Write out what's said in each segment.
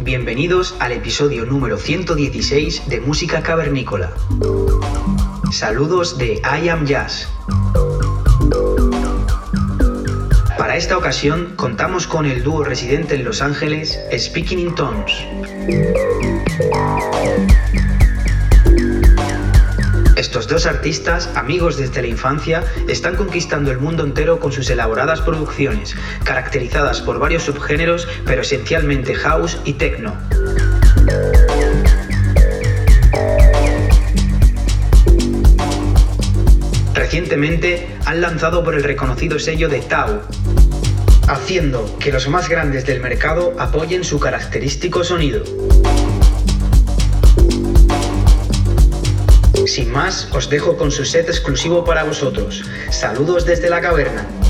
Bienvenidos al episodio número 116 de Música Cavernícola. Saludos de I Am Jazz. Para esta ocasión contamos con el dúo residente en Los Ángeles, Speaking in Tones. Estos dos artistas, amigos desde la infancia, están conquistando el mundo entero con sus elaboradas producciones, caracterizadas por varios subgéneros, pero esencialmente house y techno. Recientemente han lanzado por el reconocido sello de Tau, haciendo que los más grandes del mercado apoyen su característico sonido. Más, os dejo con su set exclusivo para vosotros. Saludos desde la caverna.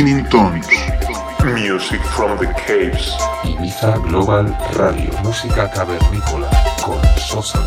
Tones. Music from the Caves. Ibiza Global Radio. Música cavernícola con Sosa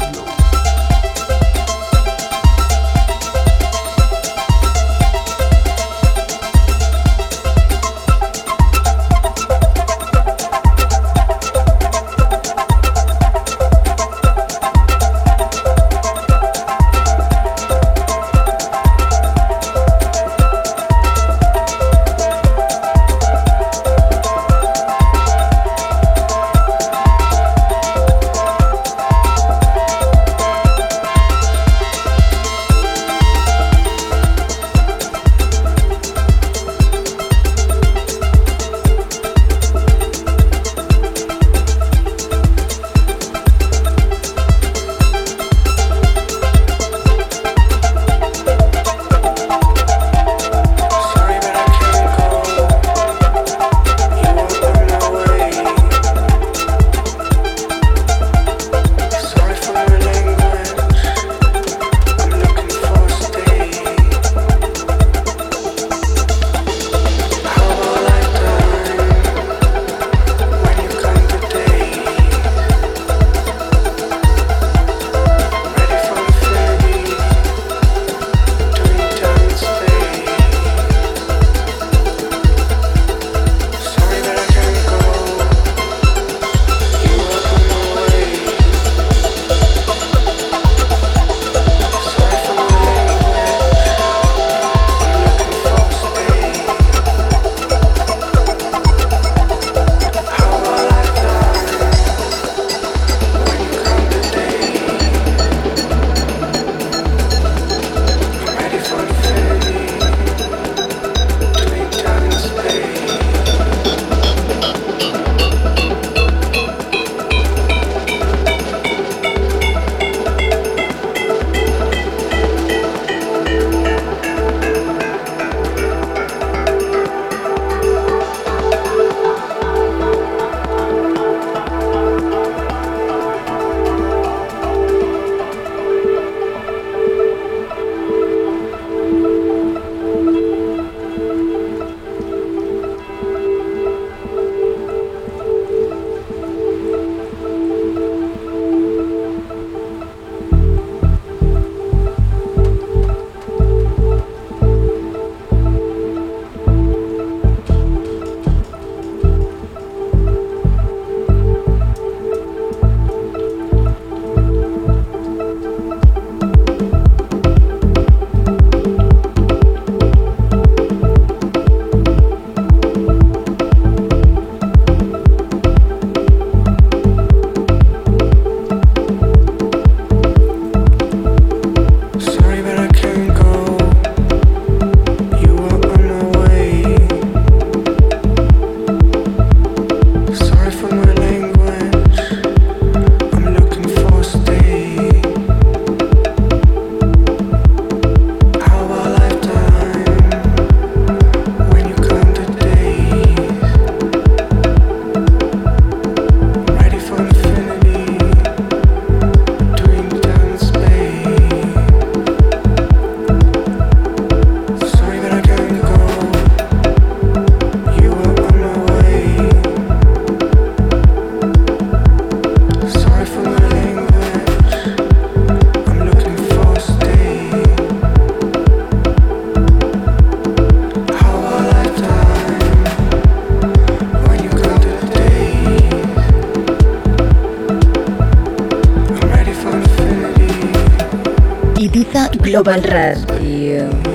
Global Radio.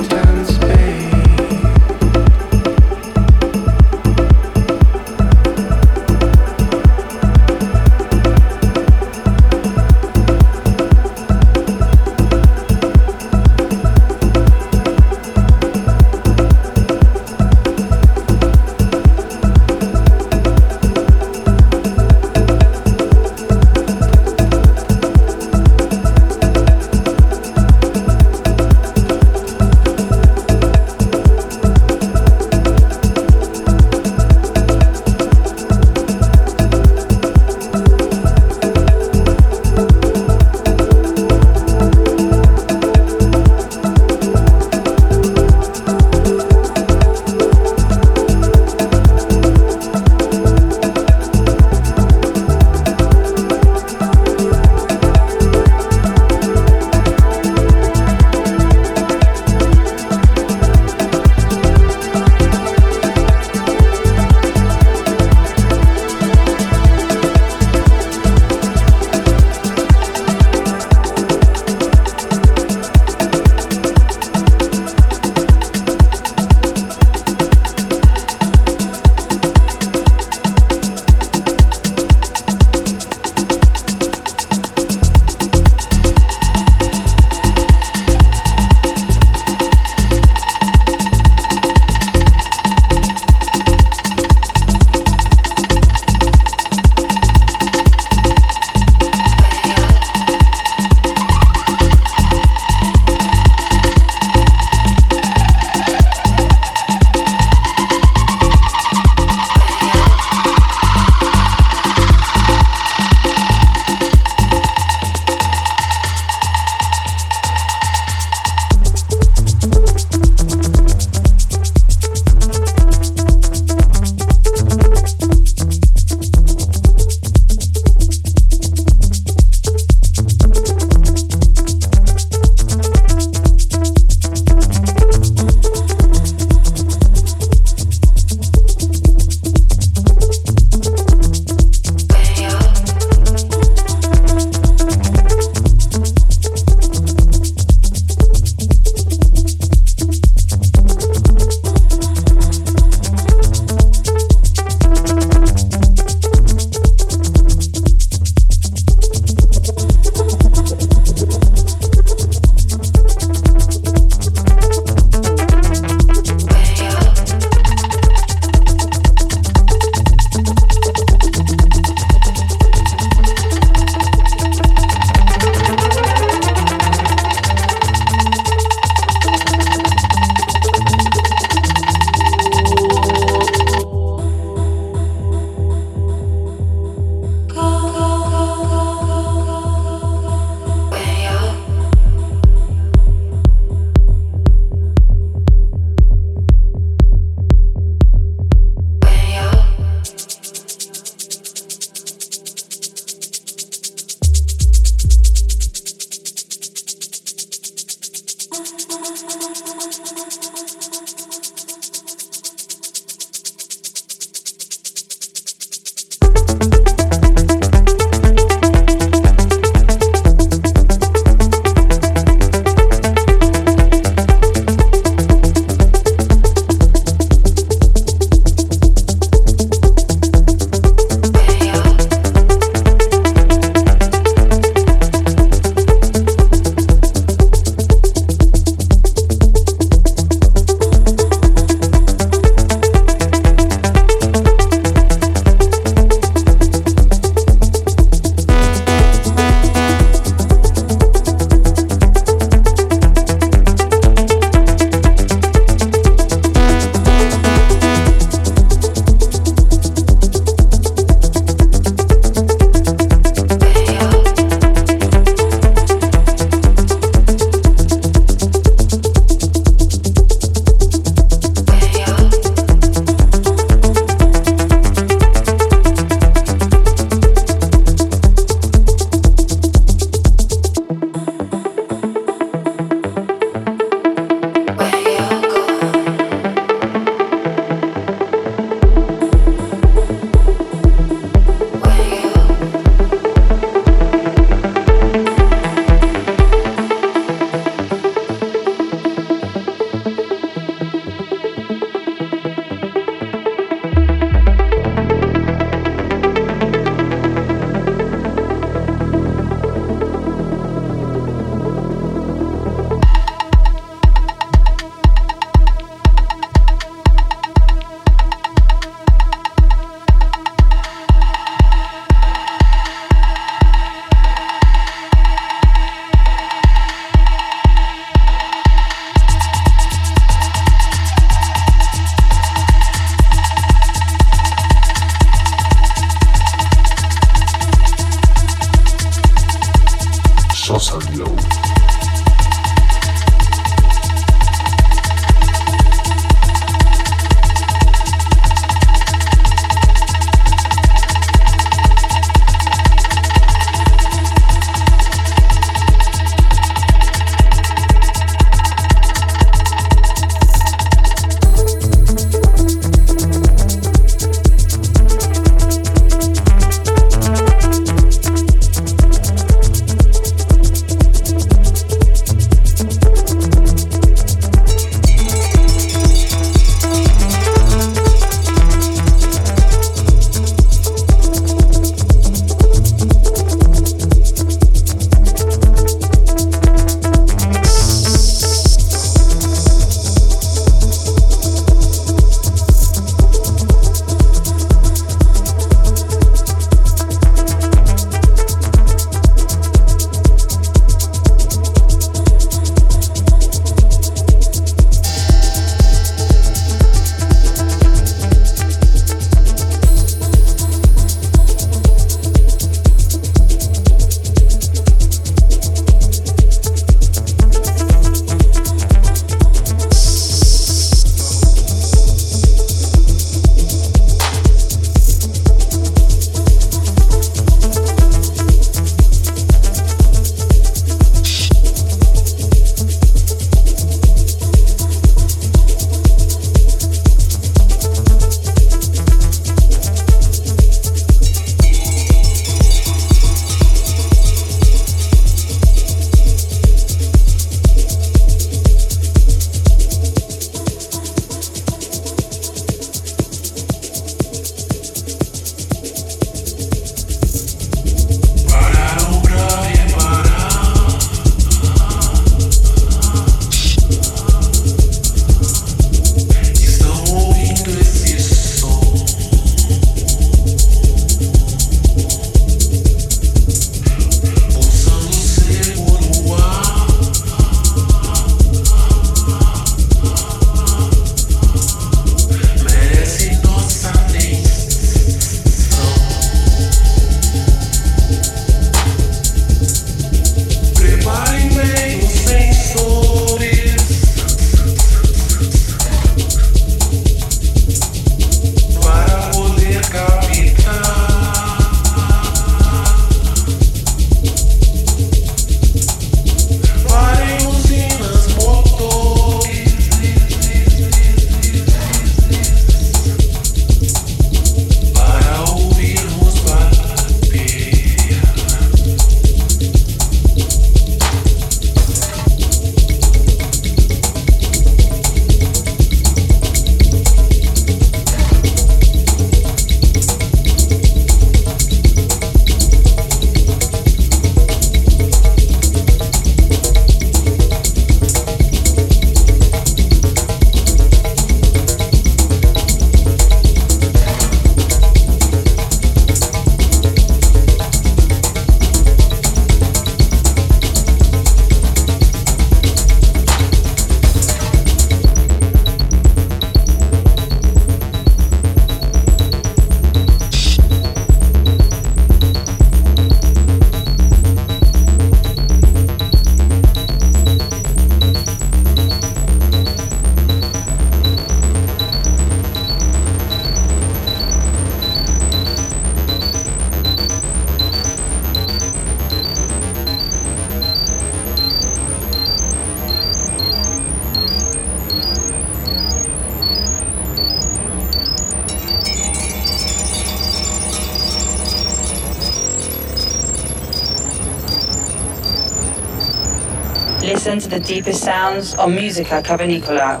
Deepest sounds on Musica Cavernicola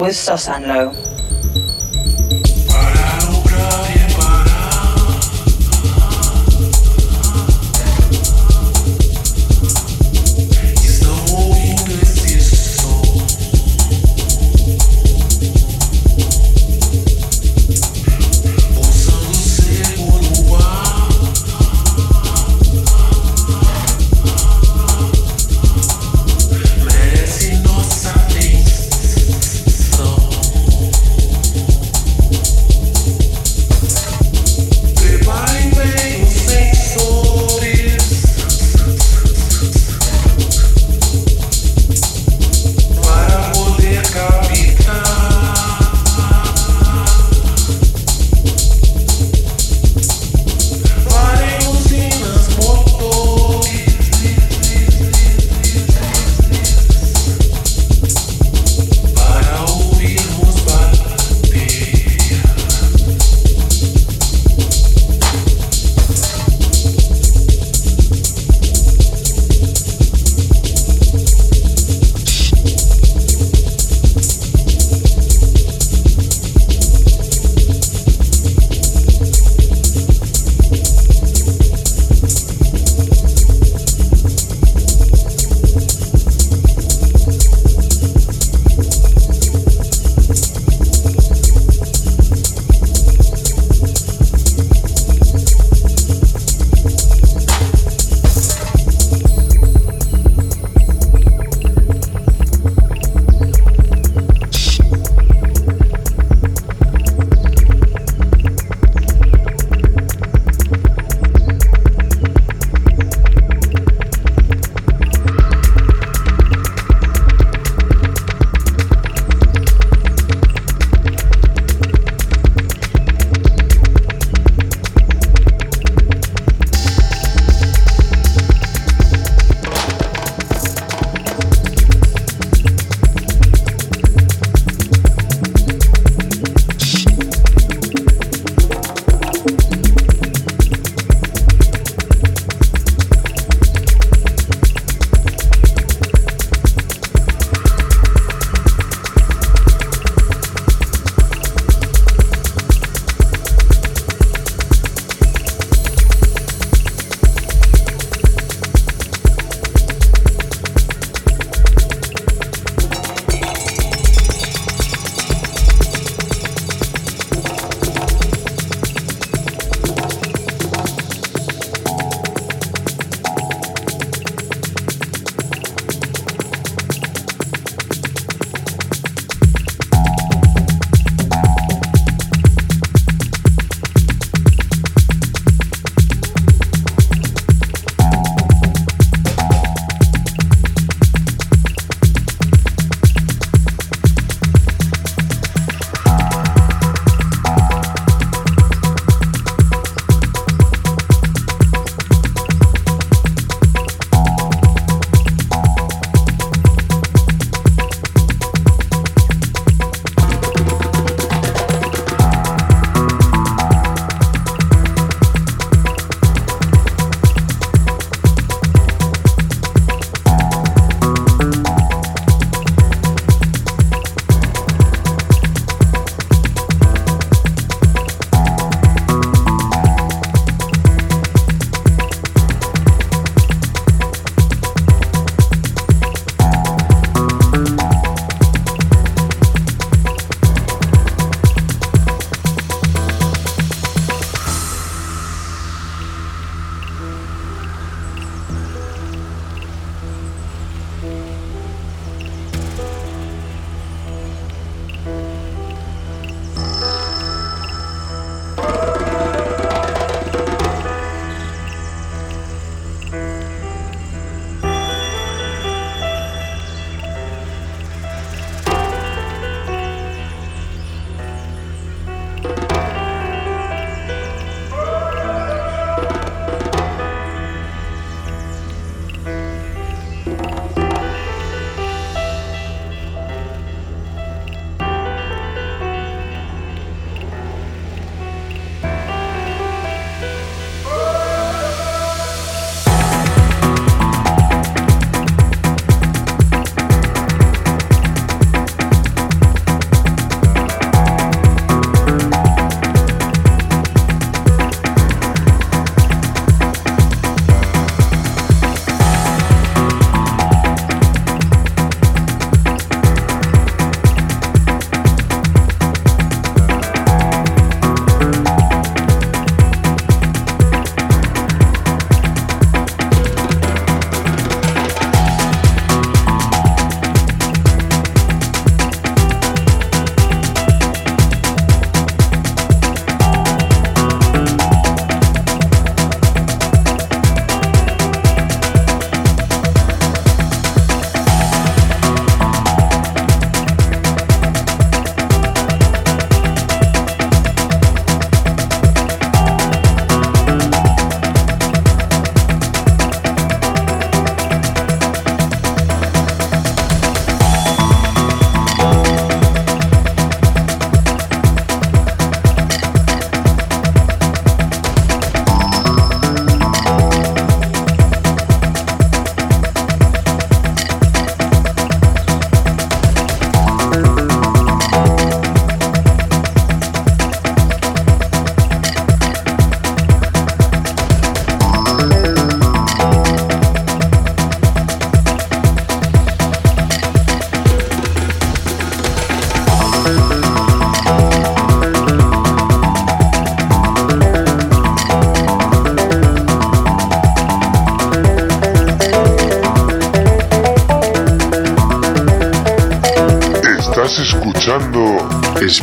with Sosanlo. Merece nossa atenção.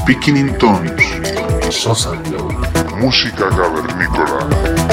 Speaking in Tones, Sosa música cavernícola.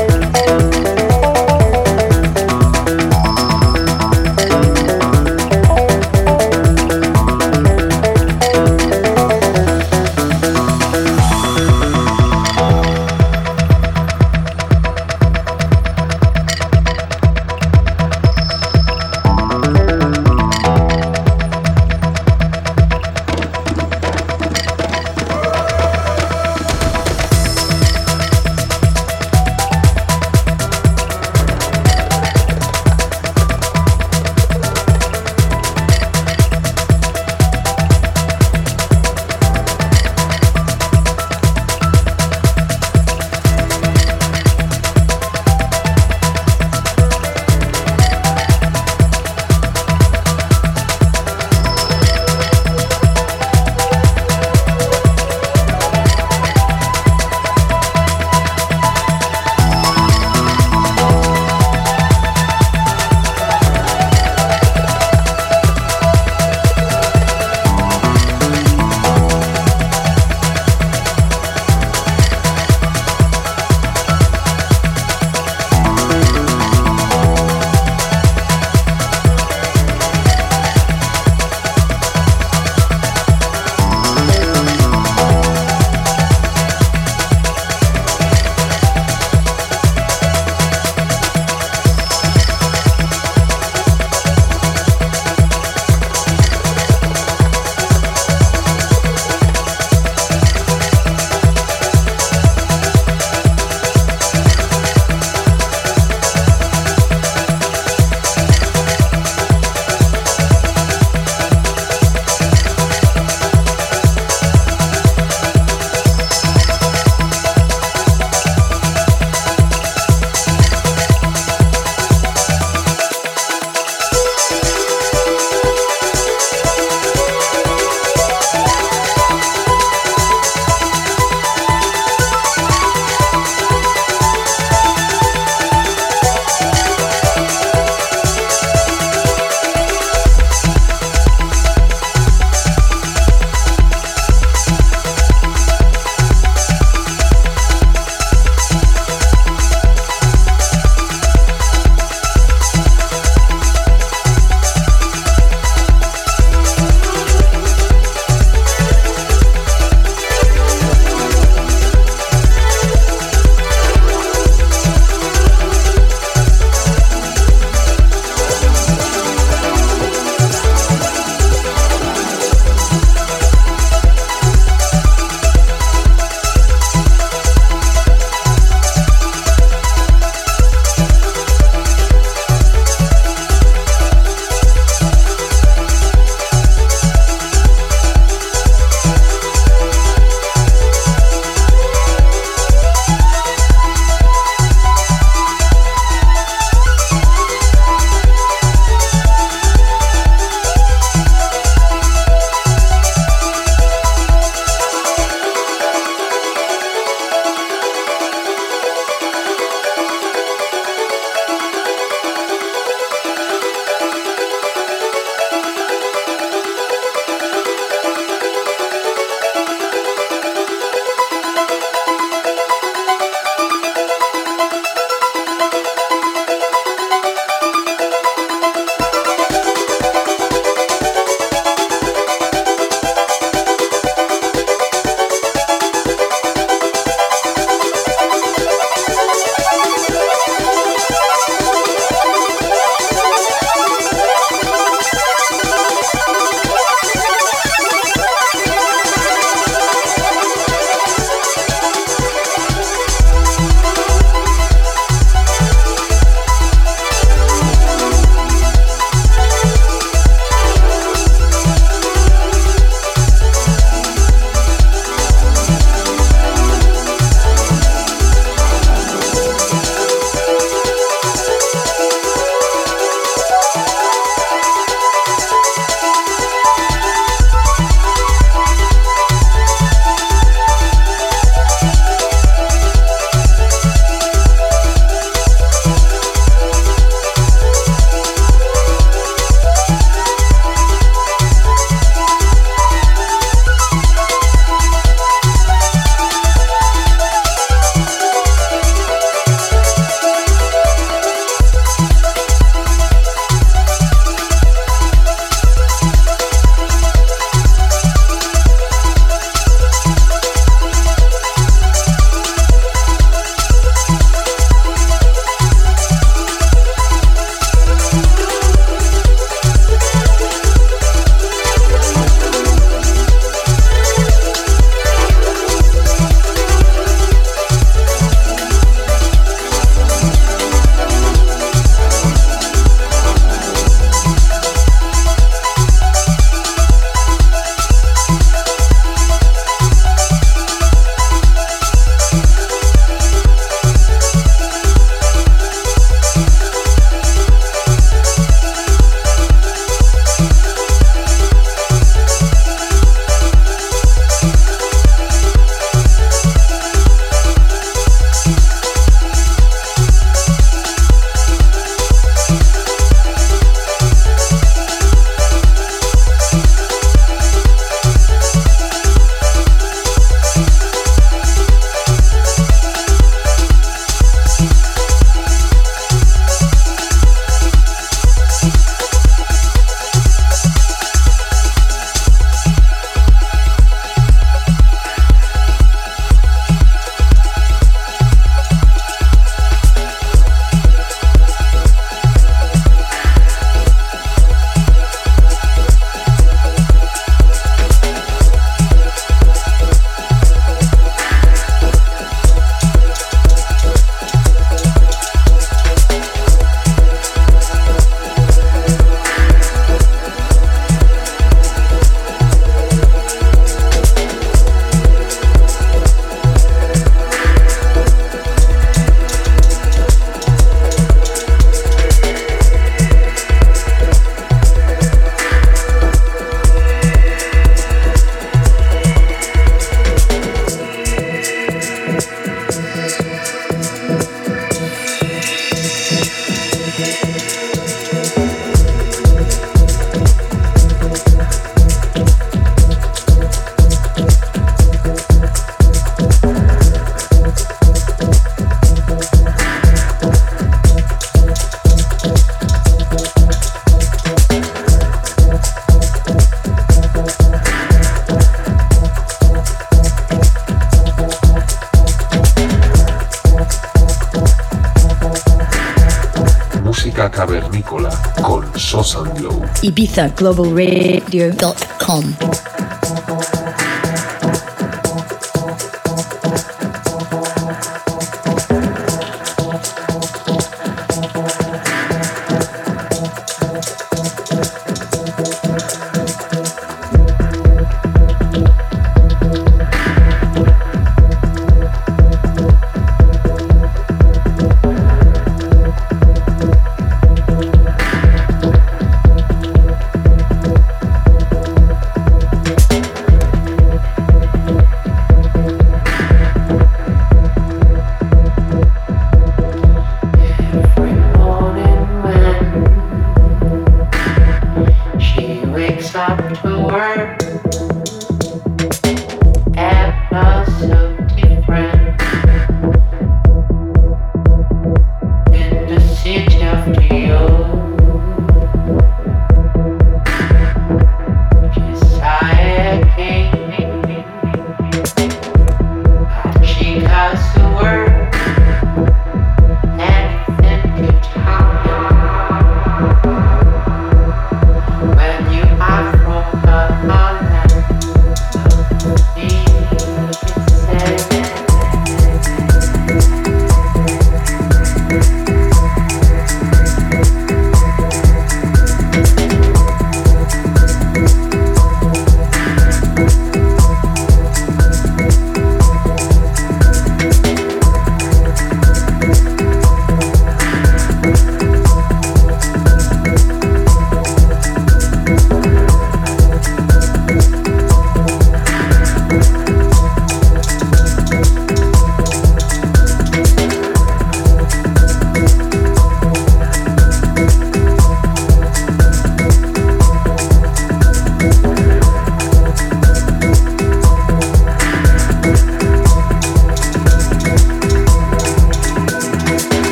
Uh, Globalradio.com.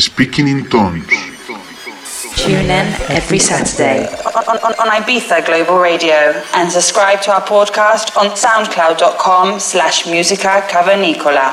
Speaking in Tones. Tune in every Saturday on, on, on Ibiza Global Radio and subscribe to our podcast on soundcloud.com slash musica cavernicola.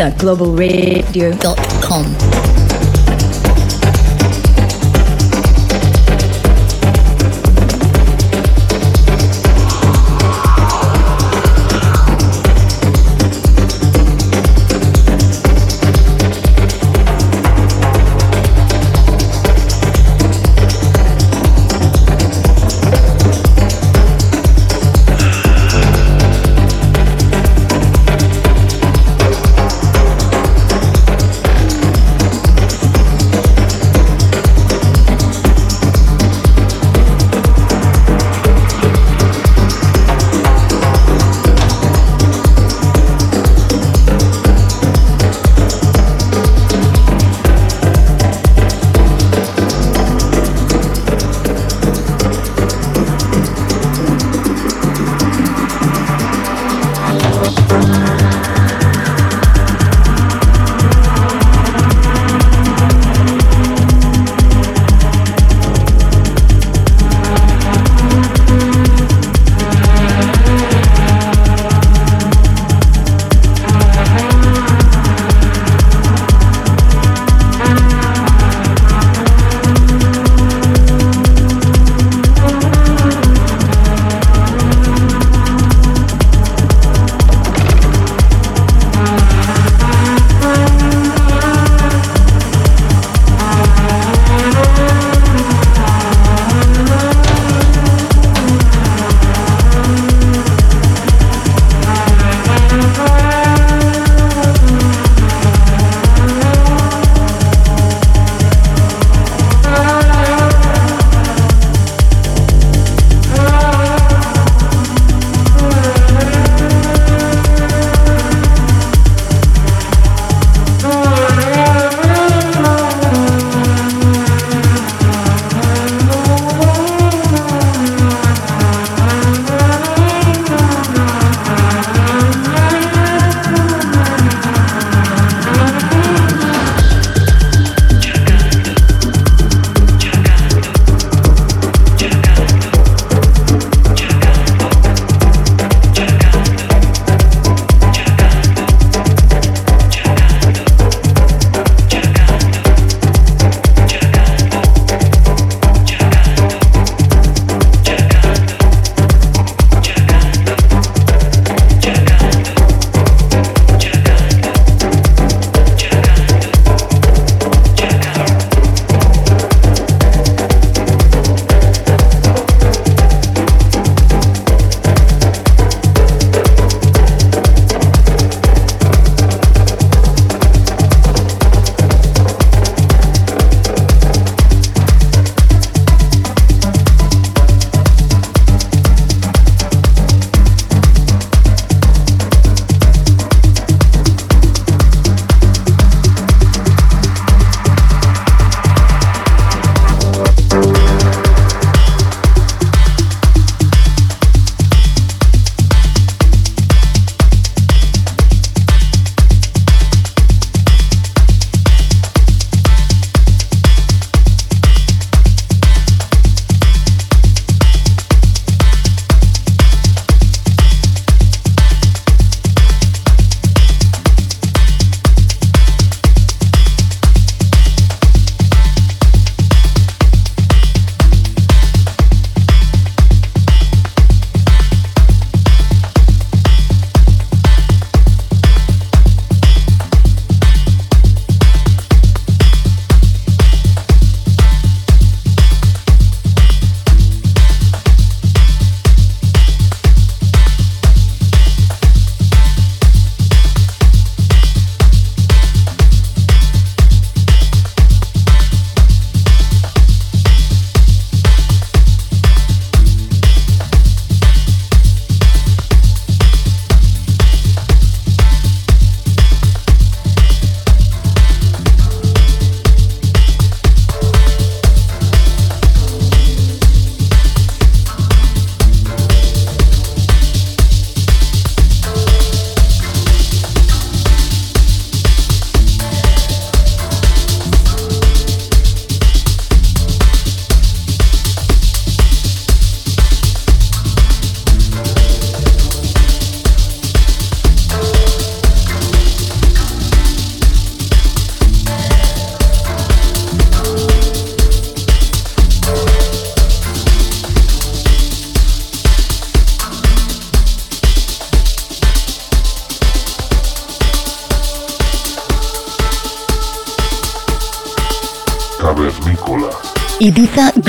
A uh, Global Radio.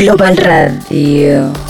Global Radio.